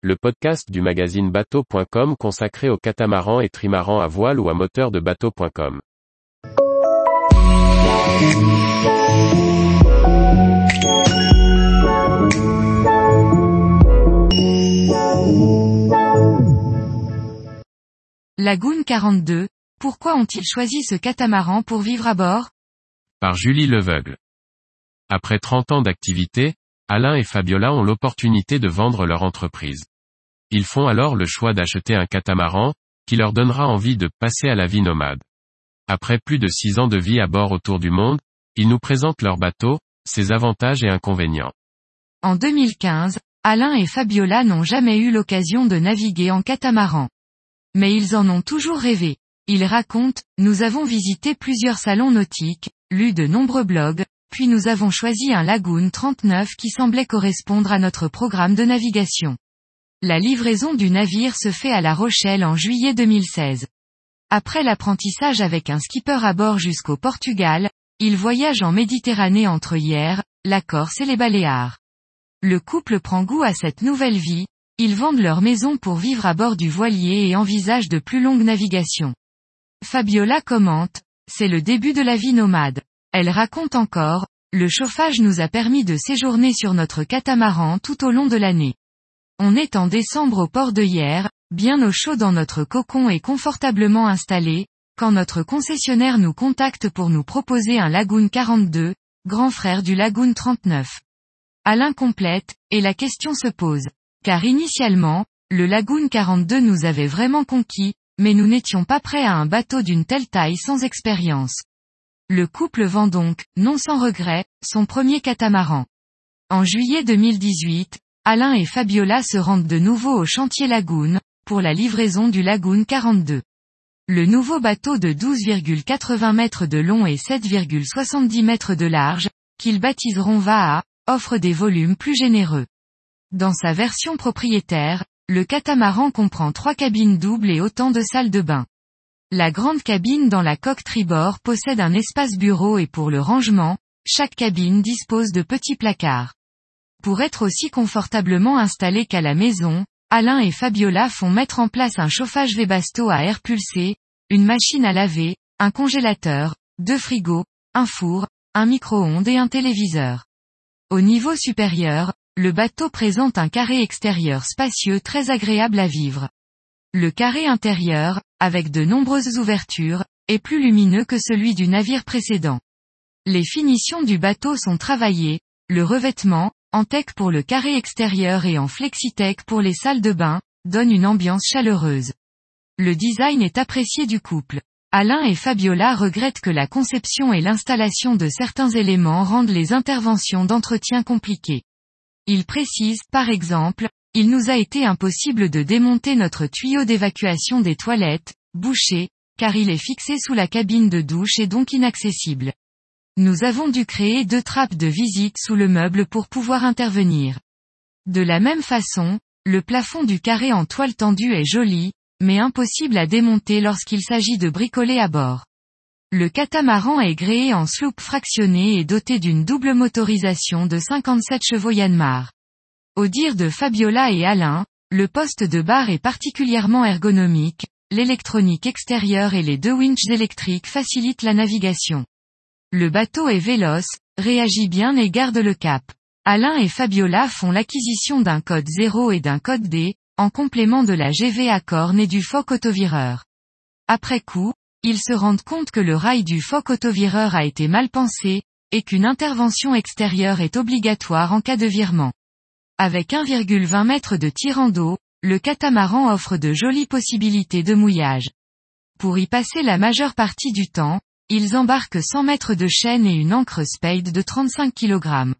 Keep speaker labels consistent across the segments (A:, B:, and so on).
A: le podcast du magazine bateau.com consacré aux catamarans et trimarans à voile ou à moteur de bateau.com.
B: Lagoon 42, pourquoi ont-ils choisi ce catamaran pour vivre à bord?
A: Par Julie Leveugle. Après 30 ans d'activité, Alain et Fabiola ont l'opportunité de vendre leur entreprise. Ils font alors le choix d'acheter un catamaran, qui leur donnera envie de passer à la vie nomade. Après plus de 6 ans de vie à bord autour du monde, ils nous présentent leur bateau, ses avantages et inconvénients.
B: En 2015, Alain et Fabiola n'ont jamais eu l'occasion de naviguer en catamaran. Mais ils en ont toujours rêvé. Ils racontent, nous avons visité plusieurs salons nautiques, lu de nombreux blogs, puis nous avons choisi un Lagoon 39 qui semblait correspondre à notre programme de navigation. La livraison du navire se fait à La Rochelle en juillet 2016. Après l'apprentissage avec un skipper à bord jusqu'au Portugal, ils voyagent en Méditerranée entre hier, la Corse et les Baléares. Le couple prend goût à cette nouvelle vie, ils vendent leur maison pour vivre à bord du voilier et envisagent de plus longues navigations. Fabiola commente, c'est le début de la vie nomade. Elle raconte encore, le chauffage nous a permis de séjourner sur notre catamaran tout au long de l'année. On est en décembre au port de Hier, bien au chaud dans notre cocon et confortablement installé, quand notre concessionnaire nous contacte pour nous proposer un Lagoon 42, grand frère du Lagoon 39. Alain complète, et la question se pose. Car initialement, le Lagoon 42 nous avait vraiment conquis, mais nous n'étions pas prêts à un bateau d'une telle taille sans expérience. Le couple vend donc, non sans regret, son premier catamaran. En juillet 2018, Alain et Fabiola se rendent de nouveau au chantier Lagoon, pour la livraison du Lagoon 42. Le nouveau bateau de 12,80 mètres de long et 7,70 mètres de large, qu'ils baptiseront VAA, offre des volumes plus généreux. Dans sa version propriétaire, le catamaran comprend trois cabines doubles et autant de salles de bain. La grande cabine dans la coque tribord possède un espace bureau et pour le rangement, chaque cabine dispose de petits placards. Pour être aussi confortablement installé qu'à la maison, Alain et Fabiola font mettre en place un chauffage Webasto à air pulsé, une machine à laver, un congélateur, deux frigos, un four, un micro-ondes et un téléviseur. Au niveau supérieur, le bateau présente un carré extérieur spacieux très agréable à vivre. Le carré intérieur, avec de nombreuses ouvertures, est plus lumineux que celui du navire précédent. Les finitions du bateau sont travaillées, le revêtement, en tech pour le carré extérieur et en flexitech pour les salles de bain, donne une ambiance chaleureuse. Le design est apprécié du couple. Alain et Fabiola regrettent que la conception et l'installation de certains éléments rendent les interventions d'entretien compliquées. Il précise, par exemple, il nous a été impossible de démonter notre tuyau d'évacuation des toilettes, bouché, car il est fixé sous la cabine de douche et donc inaccessible. Nous avons dû créer deux trappes de visite sous le meuble pour pouvoir intervenir. De la même façon, le plafond du carré en toile tendue est joli, mais impossible à démonter lorsqu'il s'agit de bricoler à bord. Le catamaran est gréé en sloop fractionné et doté d'une double motorisation de 57 chevaux Yanmar. Au dire de Fabiola et Alain, le poste de barre est particulièrement ergonomique, l'électronique extérieure et les deux winches électriques facilitent la navigation. Le bateau est véloce, réagit bien et garde le cap. Alain et Fabiola font l'acquisition d'un code 0 et d'un code D, en complément de la GV corne et du FOC autovireur. Après coup, ils se rendent compte que le rail du foc autovireur a été mal pensé, et qu'une intervention extérieure est obligatoire en cas de virement. Avec 1,20 m de tirant d'eau, le catamaran offre de jolies possibilités de mouillage. Pour y passer la majeure partie du temps, ils embarquent 100 mètres de chaîne et une encre Spade de 35 kg.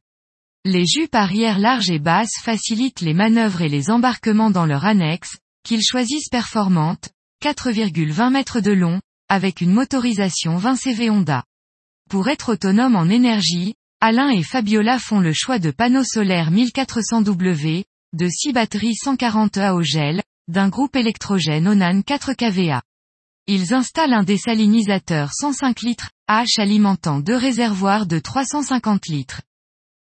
B: Les jupes arrière larges et basses facilitent les manœuvres et les embarquements dans leur annexe, qu'ils choisissent performantes, 4,20 mètres de long, avec une motorisation 20 CV Honda. Pour être autonome en énergie, Alain et Fabiola font le choix de panneaux solaires 1400W, de 6 batteries 140 AOGEL, d'un groupe électrogène Onan 4 kVA. Ils installent un désalinisateur 105 litres, H alimentant deux réservoirs de 350 litres.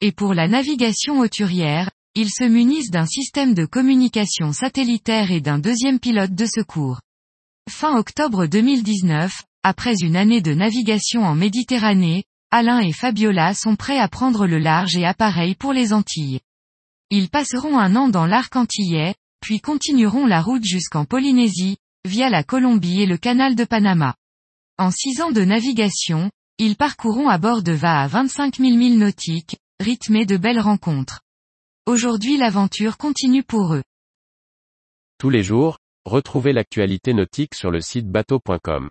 B: Et pour la navigation hauturière, ils se munissent d'un système de communication satellitaire et d'un deuxième pilote de secours. Fin octobre 2019, après une année de navigation en Méditerranée, Alain et Fabiola sont prêts à prendre le large et appareil pour les Antilles. Ils passeront un an dans l'arc antillais, puis continueront la route jusqu'en Polynésie, via la Colombie et le canal de Panama. En six ans de navigation, ils parcourront à bord de va à 25 000 milles nautiques, rythmés de belles rencontres. Aujourd'hui l'aventure continue pour eux.
A: Tous les jours, retrouvez l'actualité nautique sur le site bateau.com.